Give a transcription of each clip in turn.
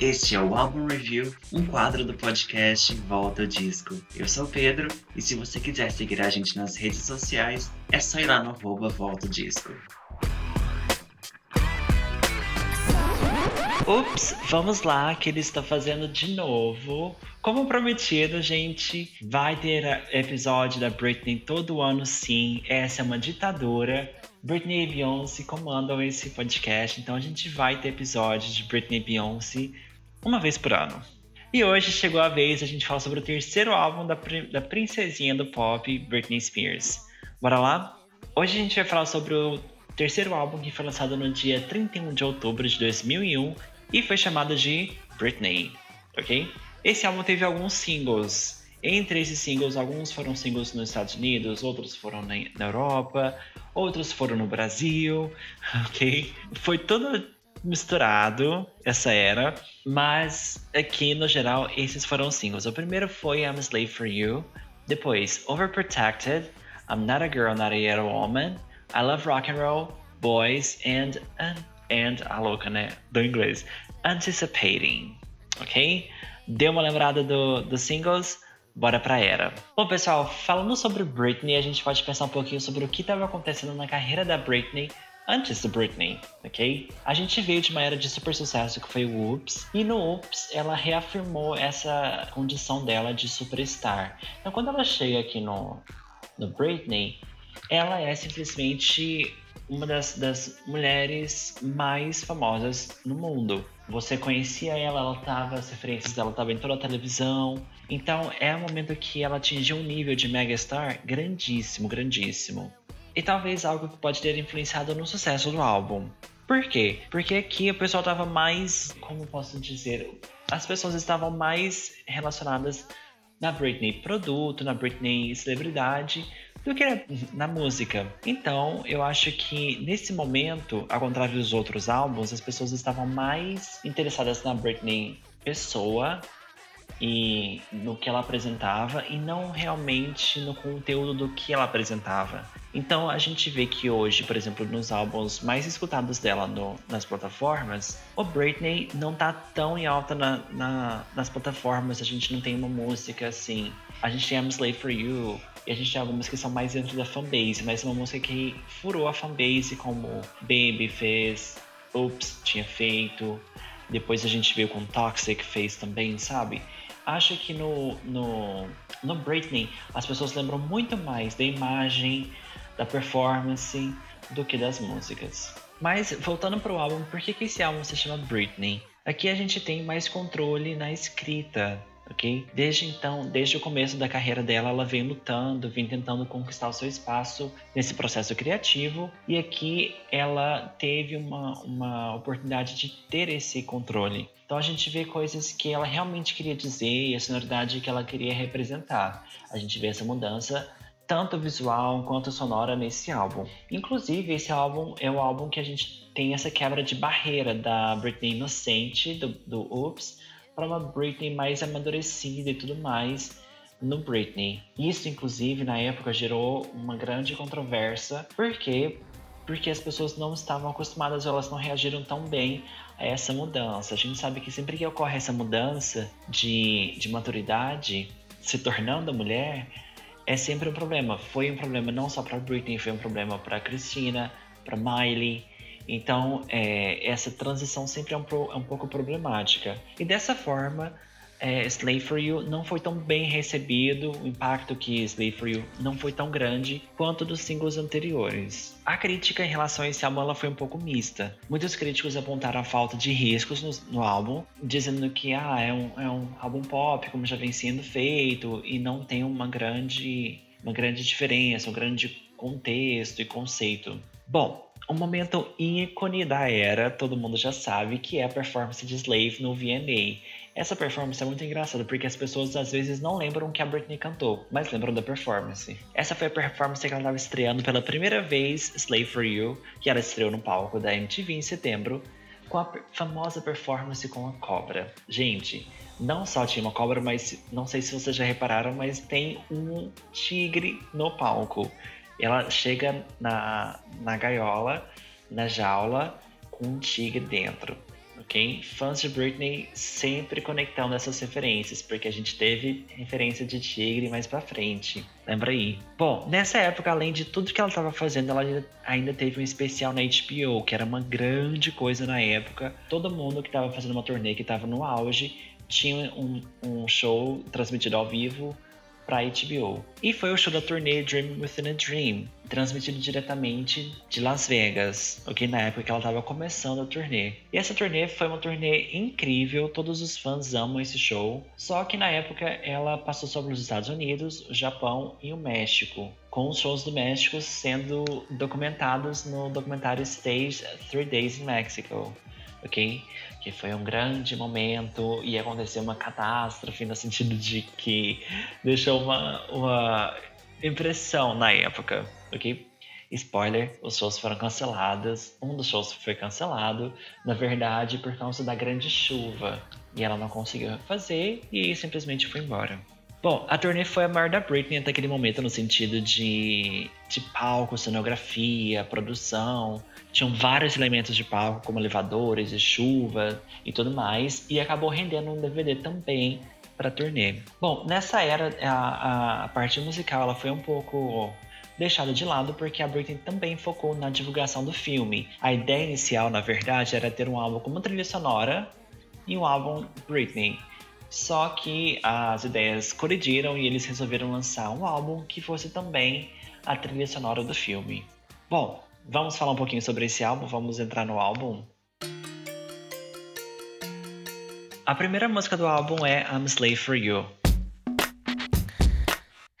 Este é o Álbum Review, um quadro do podcast Volta ao Disco. Eu sou o Pedro e se você quiser seguir a gente nas redes sociais, é só ir lá no arroba Volta ao Disco. Ups, vamos lá, que ele está fazendo de novo. Como prometido, gente, vai ter episódio da Britney todo ano, sim. Essa é uma ditadura. Britney e Beyoncé comandam esse podcast, então a gente vai ter episódios de Britney e Beyoncé uma vez por ano. E hoje chegou a vez a gente falar sobre o terceiro álbum da, da princesinha do pop, Britney Spears. Bora lá? Hoje a gente vai falar sobre o terceiro álbum que foi lançado no dia 31 de outubro de 2001 e foi chamado de Britney, ok? Esse álbum teve alguns singles. Entre esses singles, alguns foram singles nos Estados Unidos, outros foram na, Europa, outros foram no Brasil, ok? Foi todo misturado essa era, mas aqui no geral esses foram singles. O primeiro foi I'm a Slave for You, depois Overprotected, I'm Not a Girl, Not a Yellow Woman, I Love Rock and Roll, Boys and and, and a louca, né? Do inglês. Anticipating, ok? Deu uma lembrada do, dos singles? Bora pra era. Bom, pessoal, falando sobre Britney, a gente pode pensar um pouquinho sobre o que estava acontecendo na carreira da Britney antes do Britney, ok? A gente veio de uma era de super sucesso que foi o Oops, e no Oops ela reafirmou essa condição dela de superstar. Então, quando ela chega aqui no, no Britney, ela é simplesmente uma das, das mulheres mais famosas no mundo. Você conhecia ela, ela tava, as referências dela estavam em toda a televisão. Então é um momento que ela atingiu um nível de megastar grandíssimo, grandíssimo. E talvez algo que pode ter influenciado no sucesso do álbum. Por quê? Porque aqui o pessoal tava mais, como posso dizer, as pessoas estavam mais relacionadas na Britney produto, na Britney celebridade, do que na música. Então, eu acho que nesse momento, ao contrário dos outros álbuns, as pessoas estavam mais interessadas na Britney pessoa e no que ela apresentava e não realmente no conteúdo do que ela apresentava. Então a gente vê que hoje, por exemplo, nos álbuns mais escutados dela no, nas plataformas, o Britney não tá tão em alta na, na, nas plataformas, a gente não tem uma música assim. A gente tem I'm Slave for You, e a gente tem algumas que são mais dentro da fanbase, mas uma música que furou a fanbase, como Baby fez, Oops tinha feito, depois a gente viu com Toxic fez também, sabe? Acho que no, no, no Britney as pessoas lembram muito mais da imagem, da performance, do que das músicas. Mas voltando para o álbum, por que, que esse álbum se chama Britney? Aqui a gente tem mais controle na escrita, ok? Desde então, desde o começo da carreira dela, ela vem lutando, vem tentando conquistar o seu espaço nesse processo criativo, e aqui ela teve uma, uma oportunidade de ter esse controle. Então a gente vê coisas que ela realmente queria dizer e a sonoridade que ela queria representar. A gente vê essa mudança tanto visual quanto sonora nesse álbum. Inclusive, esse álbum é o álbum que a gente tem essa quebra de barreira da Britney inocente, do, do Oops, para uma Britney mais amadurecida e tudo mais no Britney. Isso, inclusive, na época gerou uma grande controvérsia, porque porque as pessoas não estavam acostumadas, elas não reagiram tão bem a essa mudança. A gente sabe que sempre que ocorre essa mudança de, de maturidade, se tornando mulher, é sempre um problema. Foi um problema não só para Britney, foi um problema para Christina, para Miley. Então, é, essa transição sempre é um, é um pouco problemática. E dessa forma, é, Slave for You não foi tão bem recebido, o impacto que Slave for You não foi tão grande quanto dos singles anteriores. A crítica em relação a esse álbum ela foi um pouco mista. Muitos críticos apontaram a falta de riscos no, no álbum, dizendo que ah, é, um, é um álbum pop, como já vem sendo feito, e não tem uma grande, uma grande diferença, um grande contexto e conceito. Bom, um momento ícone da era, todo mundo já sabe, que é a performance de Slave no VMA. Essa performance é muito engraçada porque as pessoas às vezes não lembram que a Britney cantou, mas lembram da performance. Essa foi a performance que ela estava estreando pela primeira vez Slave for You, que ela estreou no palco da MTV em setembro, com a famosa performance com a cobra. Gente, não só tinha uma cobra, mas não sei se vocês já repararam, mas tem um tigre no palco. Ela chega na, na gaiola, na jaula, com um tigre dentro ok? Fãs de Britney sempre conectando essas referências, porque a gente teve referência de Tigre mais pra frente. Lembra aí? Bom, nessa época, além de tudo que ela estava fazendo, ela ainda teve um especial na HBO, que era uma grande coisa na época. Todo mundo que estava fazendo uma turnê, que estava no auge, tinha um, um show transmitido ao vivo para HBO. E foi o show da turnê Dream Within a Dream, transmitido diretamente de Las Vegas, ok? Na época que ela estava começando a turnê. E essa turnê foi uma turnê incrível, todos os fãs amam esse show. Só que na época ela passou sobre os Estados Unidos, o Japão e o México, com os shows do México sendo documentados no documentário Stage Three Days in Mexico ok? Que foi um grande momento e aconteceu uma catástrofe no sentido de que deixou uma, uma impressão na época, ok? Spoiler, os shows foram cancelados. Um dos shows foi cancelado, na verdade, por causa da grande chuva. E ela não conseguiu fazer e simplesmente foi embora. Bom, a turnê foi a maior da Britney até aquele momento no sentido de, de palco, cenografia, produção. Tinham vários elementos de palco, como elevadores e chuva e tudo mais. E acabou rendendo um DVD também para turnê. Bom, nessa era, a, a parte musical ela foi um pouco deixada de lado porque a Britney também focou na divulgação do filme. A ideia inicial, na verdade, era ter um álbum com uma trilha sonora e um álbum Britney. Só que as ideias colidiram e eles resolveram lançar um álbum que fosse também a trilha sonora do filme. Bom, vamos falar um pouquinho sobre esse álbum, vamos entrar no álbum. A primeira música do álbum é I'm Slave for You.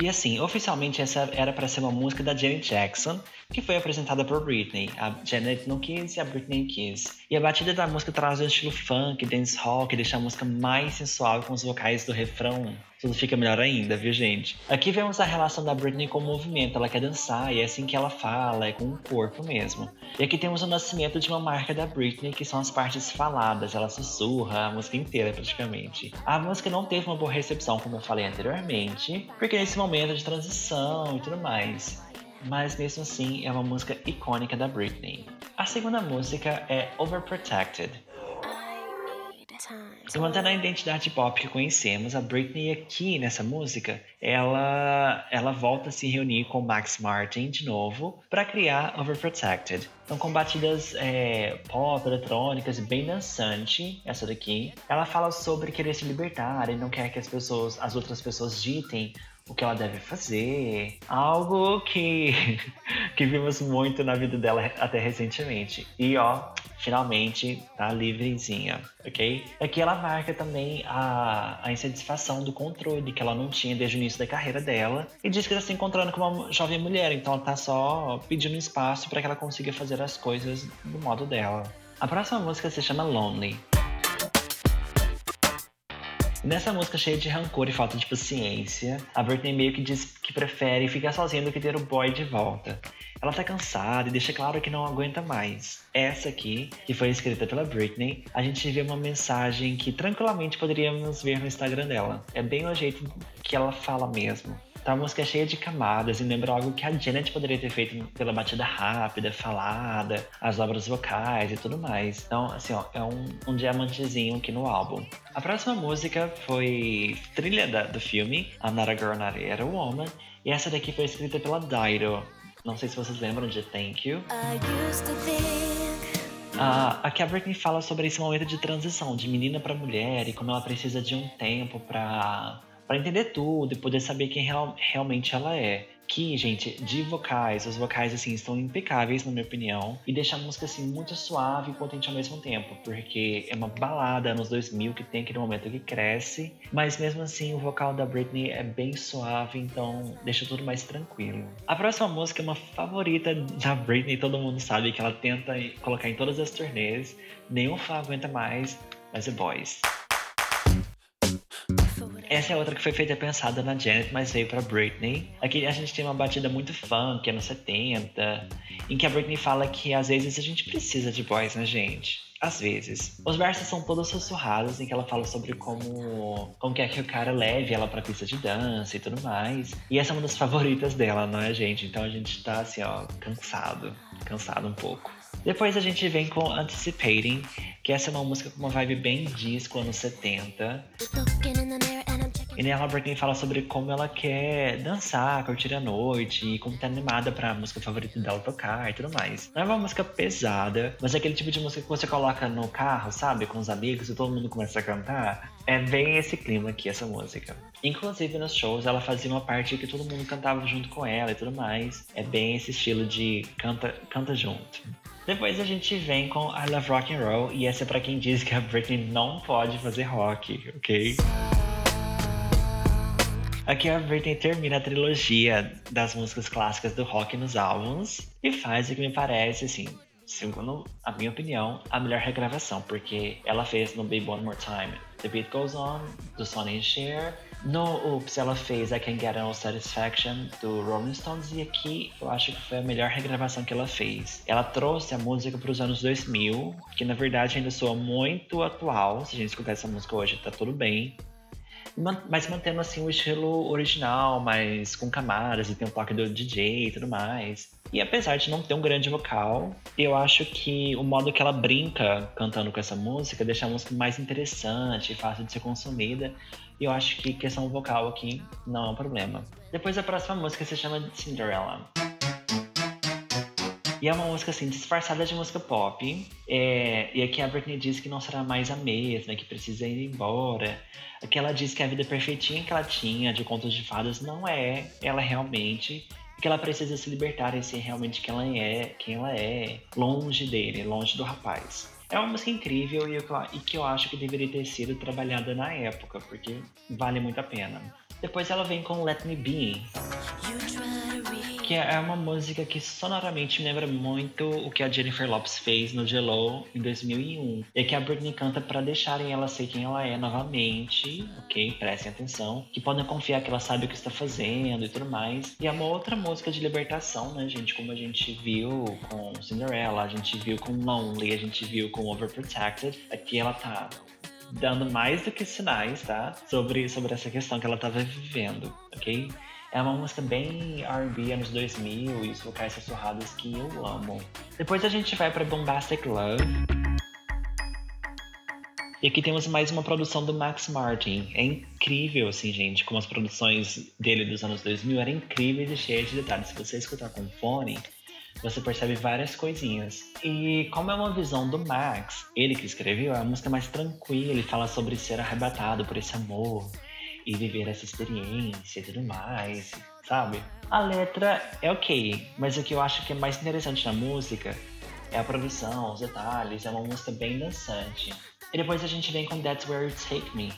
E assim, oficialmente essa era para ser uma música da Janet Jackson, que foi apresentada por Britney. A Janet não quis e a Britney quis. E a batida da música traz o estilo funk, dancehall, que deixa a música mais sensual com os vocais do refrão. Tudo fica melhor ainda, viu, gente? Aqui vemos a relação da Britney com o movimento. Ela quer dançar e é assim que ela fala, é com o corpo mesmo. E aqui temos o nascimento de uma marca da Britney, que são as partes faladas. Ela sussurra a música inteira, praticamente. A música não teve uma boa recepção, como eu falei anteriormente, porque nesse momento de transição e tudo mais mas mesmo assim é uma música icônica da Britney. A segunda música é Overprotected. E mantendo a identidade pop que conhecemos, a Britney aqui nessa música, ela, ela volta a se reunir com Max Martin de novo para criar Overprotected. São com batidas é, pop, eletrônicas bem dançante, essa daqui. Ela fala sobre querer se libertar e não quer que as pessoas, as outras pessoas ditem o que ela deve fazer, algo que, que vimos muito na vida dela até recentemente. E ó, finalmente tá livrezinha, ok? Aqui ela marca também a, a insatisfação do controle que ela não tinha desde o início da carreira dela e diz que está se encontrando com uma jovem mulher, então ela tá só pedindo espaço para que ela consiga fazer as coisas do modo dela. A próxima música se chama Lonely. Nessa música cheia de rancor e falta de paciência, a Britney meio que diz que prefere ficar sozinha do que ter o boy de volta. Ela tá cansada e deixa claro que não aguenta mais. Essa aqui, que foi escrita pela Britney, a gente vê uma mensagem que tranquilamente poderíamos ver no Instagram dela. É bem o jeito que ela fala mesmo. Tá, a música cheia de camadas e lembra algo que a Janet poderia ter feito pela batida rápida, falada, as obras vocais e tudo mais. Então, assim, ó, é um, um diamantezinho aqui no álbum. A próxima música foi trilha da, do filme, I'm Not a Girl, Not a Woman, e essa daqui foi escrita pela Dido. Não sei se vocês lembram de Thank You. Ah, aqui a Britney fala sobre esse momento de transição de menina para mulher e como ela precisa de um tempo para para entender tudo e poder saber quem real, realmente ela é. Que, gente, de vocais, os vocais assim estão impecáveis na minha opinião e deixa a música assim muito suave e potente ao mesmo tempo, porque é uma balada anos 2000 que tem aquele momento que cresce, mas mesmo assim o vocal da Britney é bem suave, então deixa tudo mais tranquilo. A próxima música é uma favorita da Britney, todo mundo sabe que ela tenta colocar em todas as turnês, nenhum fã aguenta mais, mas é Boys. Essa é outra que foi feita pensada na Janet, mas veio pra Britney. Aqui a gente tem uma batida muito funk, anos 70, em que a Britney fala que às vezes a gente precisa de boys, né, gente? Às vezes. Os versos são todos sussurrados, em que ela fala sobre como, como quer que o cara leve ela pra pista de dança e tudo mais. E essa é uma das favoritas dela, não é, gente? Então a gente tá assim, ó, cansado. Cansado um pouco. Depois a gente vem com Anticipating, que essa é uma música com uma vibe bem disco, anos 70. E nela a Britney fala sobre como ela quer dançar, curtir a noite e como tá animada pra música favorita dela tocar e tudo mais. Não é uma música pesada, mas é aquele tipo de música que você coloca no carro, sabe? Com os amigos e todo mundo começa a cantar. É bem esse clima aqui, essa música. Inclusive nos shows ela fazia uma parte que todo mundo cantava junto com ela e tudo mais. É bem esse estilo de canta, canta junto. Depois a gente vem com I Love Rock and Roll e essa é para quem diz que a Britney não pode fazer rock, ok? Aqui a Britney termina a trilogia das músicas clássicas do rock nos álbuns e faz o que me parece, assim, segundo a minha opinião, a melhor regravação, porque ela fez no Baby One More Time The Beat Goes On, do Sonny and Cher. No Oops, ela fez I Can Get No Satisfaction, do Rolling Stones. E aqui eu acho que foi a melhor regravação que ela fez. Ela trouxe a música para os anos 2000, que na verdade ainda soa muito atual. Se a gente escutar essa música hoje, tá tudo bem mas mantendo assim o estilo original, mas com camadas e tem um toque do DJ e tudo mais. E apesar de não ter um grande vocal, eu acho que o modo que ela brinca cantando com essa música deixa a música mais interessante, fácil de ser consumida. E eu acho que questão vocal aqui não é um problema. Depois a próxima música se chama Cinderella. E é uma música assim, disfarçada de música pop. É, e aqui a Britney diz que não será mais a mesma, que precisa ir embora. Aqui ela diz que a vida perfeitinha que ela tinha de contos de fadas não é ela realmente. Que ela precisa se libertar e ser realmente quem ela é, quem ela é, longe dele, longe do rapaz. É uma música incrível e, e que eu acho que deveria ter sido trabalhada na época, porque vale muito a pena. Depois ela vem com Let Me Be que é uma música que sonoramente me lembra muito o que a Jennifer Lopez fez no Jello em 2001. E que a Britney canta para deixarem ela ser quem ela é novamente, ok? Prestem atenção. Que podem confiar que ela sabe o que está fazendo e tudo mais. E é uma outra música de libertação, né, gente? Como a gente viu com Cinderella, a gente viu com Lonely, a gente viu com Overprotected. Aqui ela tá dando mais do que sinais, tá? Sobre, sobre essa questão que ela estava vivendo, ok? É uma música bem R&B anos 2000 e os vocais sussurrados que eu amo. Depois a gente vai para Bombastic Love. E aqui temos mais uma produção do Max Martin. É incrível, assim, gente, como as produções dele dos anos 2000 eram incríveis e cheias de detalhes. Se você escutar com fone, você percebe várias coisinhas. E como é uma visão do Max, ele que escreveu, é uma música mais tranquila, ele fala sobre ser arrebatado por esse amor e viver essa experiência e tudo mais, sabe? A letra é ok, mas o que eu acho que é mais interessante na música é a produção, os detalhes, é uma música bem dançante. E depois a gente vem com That's Where You Take Me.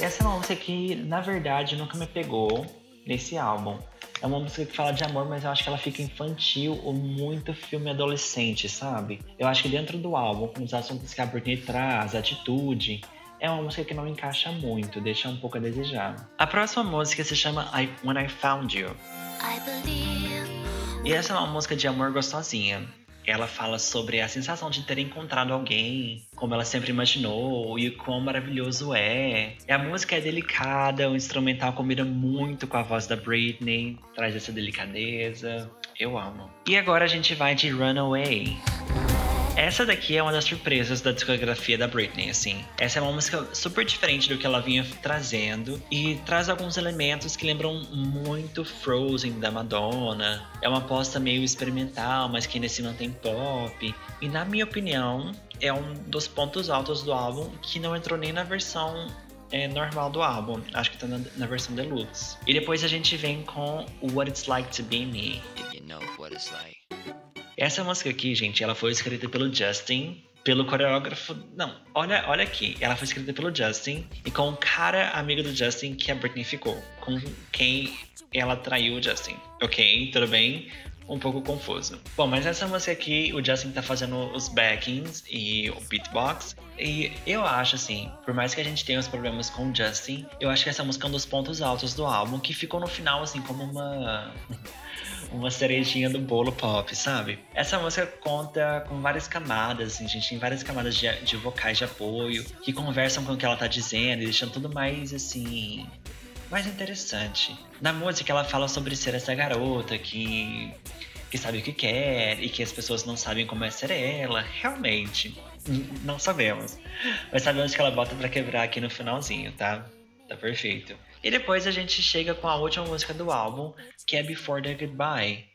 Essa é uma música que, na verdade, nunca me pegou nesse álbum. É uma música que fala de amor, mas eu acho que ela fica infantil ou muito filme adolescente, sabe? Eu acho que dentro do álbum, com os assuntos que a Britney traz, a atitude, é uma música que não encaixa muito, deixa um pouco a desejar. A próxima música se chama I, When I Found You. E essa é uma música de amor gostosinha. Ela fala sobre a sensação de ter encontrado alguém, como ela sempre imaginou e o quão maravilhoso é. E a música é delicada, o instrumental combina muito com a voz da Britney, traz essa delicadeza. Eu amo. E agora a gente vai de Runaway. Essa daqui é uma das surpresas da discografia da Britney, assim. Essa é uma música super diferente do que ela vinha trazendo e traz alguns elementos que lembram muito Frozen da Madonna. É uma aposta meio experimental, mas que ainda se mantém pop. E na minha opinião, é um dos pontos altos do álbum que não entrou nem na versão é, normal do álbum. Acho que tá na, na, versão deluxe. E depois a gente vem com What It's Like to Be Me. You know what it's like. Essa música aqui, gente, ela foi escrita pelo Justin, pelo coreógrafo. Não, olha, olha aqui. Ela foi escrita pelo Justin e com o cara amigo do Justin que a Britney ficou. Com quem ela traiu o Justin. Ok, tudo bem? Um pouco confuso. Bom, mas essa música aqui, o Justin tá fazendo os backings e o beatbox. E eu acho assim, por mais que a gente tenha os problemas com o Justin, eu acho que essa música é um dos pontos altos do álbum, que ficou no final, assim, como uma uma cerejinha do bolo pop, sabe? Essa música conta com várias camadas, assim, gente tem várias camadas de, de vocais de apoio que conversam com o que ela tá dizendo e deixam tudo mais, assim, mais interessante. Na música ela fala sobre ser essa garota que que sabe o que quer e que as pessoas não sabem como é ser ela. Realmente, não sabemos. Mas sabemos que ela bota para quebrar aqui no finalzinho, tá? Tá perfeito. E depois a gente chega com a última música do álbum, que é Before the Goodbye.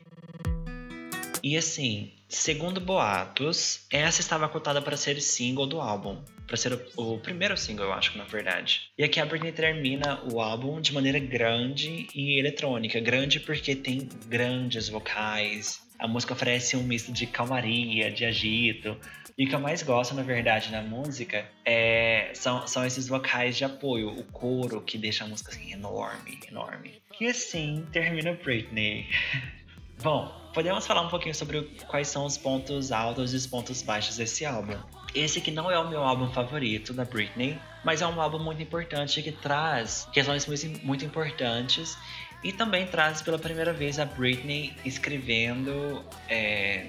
E assim, segundo boatos, essa estava cotada para ser single do álbum. Para ser o, o, primeiro single, eu acho, na verdade. E aqui a Britney termina o álbum de maneira grande e eletrônica. Grande porque tem grandes vocais. A música oferece um misto de calmaria, de agito. E o que eu mais gosto, na verdade, na música é, são, são esses vocais de apoio, o coro que deixa a música assim, enorme, enorme. E assim termina Britney. Bom, podemos falar um pouquinho sobre quais são os pontos altos e os pontos baixos desse álbum. Esse aqui não é o meu álbum favorito da Britney, mas é um álbum muito importante que traz questões muito importantes e também traz pela primeira vez a Britney escrevendo é,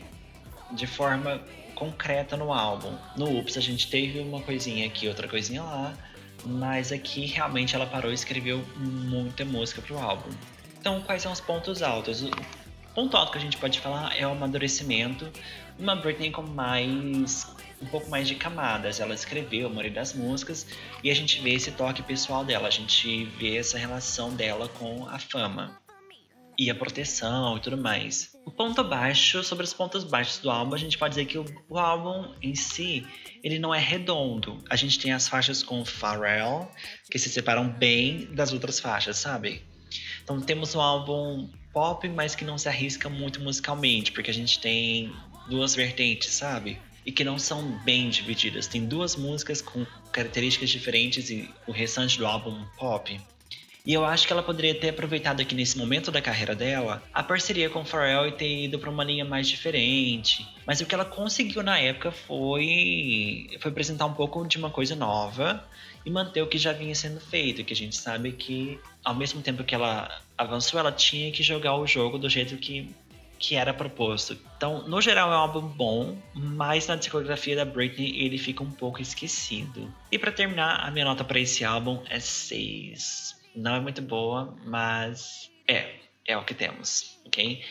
de forma concreta no álbum. No Ups a gente teve uma coisinha aqui, outra coisinha lá, mas aqui realmente ela parou e escreveu muita música pro álbum. Então, quais são os pontos altos? Ponto alto que a gente pode falar é o amadurecimento. Uma Britney com mais um pouco mais de camadas. Ela escreveu a das músicas e a gente vê esse toque pessoal dela, a gente vê essa relação dela com a fama e a proteção e tudo mais. O ponto baixo, sobre os pontos baixos do álbum, a gente pode dizer que o, o álbum em si, ele não é redondo. A gente tem as faixas com Pharrell, que se separam bem das outras faixas, sabe? Então temos um álbum pop, mas que não se arrisca muito musicalmente, porque a gente tem duas vertentes, sabe? E que não são bem divididas. Tem duas músicas com características diferentes e o restante do álbum pop. E eu acho que ela poderia ter aproveitado aqui nesse momento da carreira dela a parceria com o Pharrell e ter ido para uma linha mais diferente. Mas o que ela conseguiu na época foi, foi apresentar um pouco de uma coisa nova e manter o que já vinha sendo feito, que a gente sabe que ao mesmo tempo que ela avançou, ela tinha que jogar o jogo do jeito que que era proposto. Então, no geral, é um álbum bom, mas na discografia da Britney ele fica um pouco esquecido. E para terminar, a minha nota para esse álbum é 6 não é muito boa, mas é, é o que temos, ok?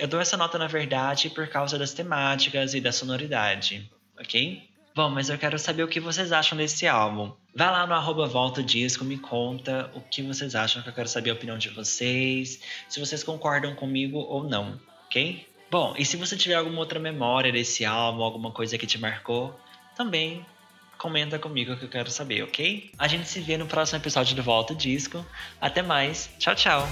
Eu dou essa nota, na verdade, por causa das temáticas e da sonoridade, ok? Bom, mas eu quero saber o que vocês acham desse álbum. Vá lá no arroba Volta Disco, me conta o que vocês acham, que eu quero saber a opinião de vocês, se vocês concordam comigo ou não, ok? Bom, e se você tiver alguma outra memória desse álbum, alguma coisa que te marcou, também comenta comigo que eu quero saber, ok? A gente se vê no próximo episódio do Volta Disco. Até mais. Tchau, tchau.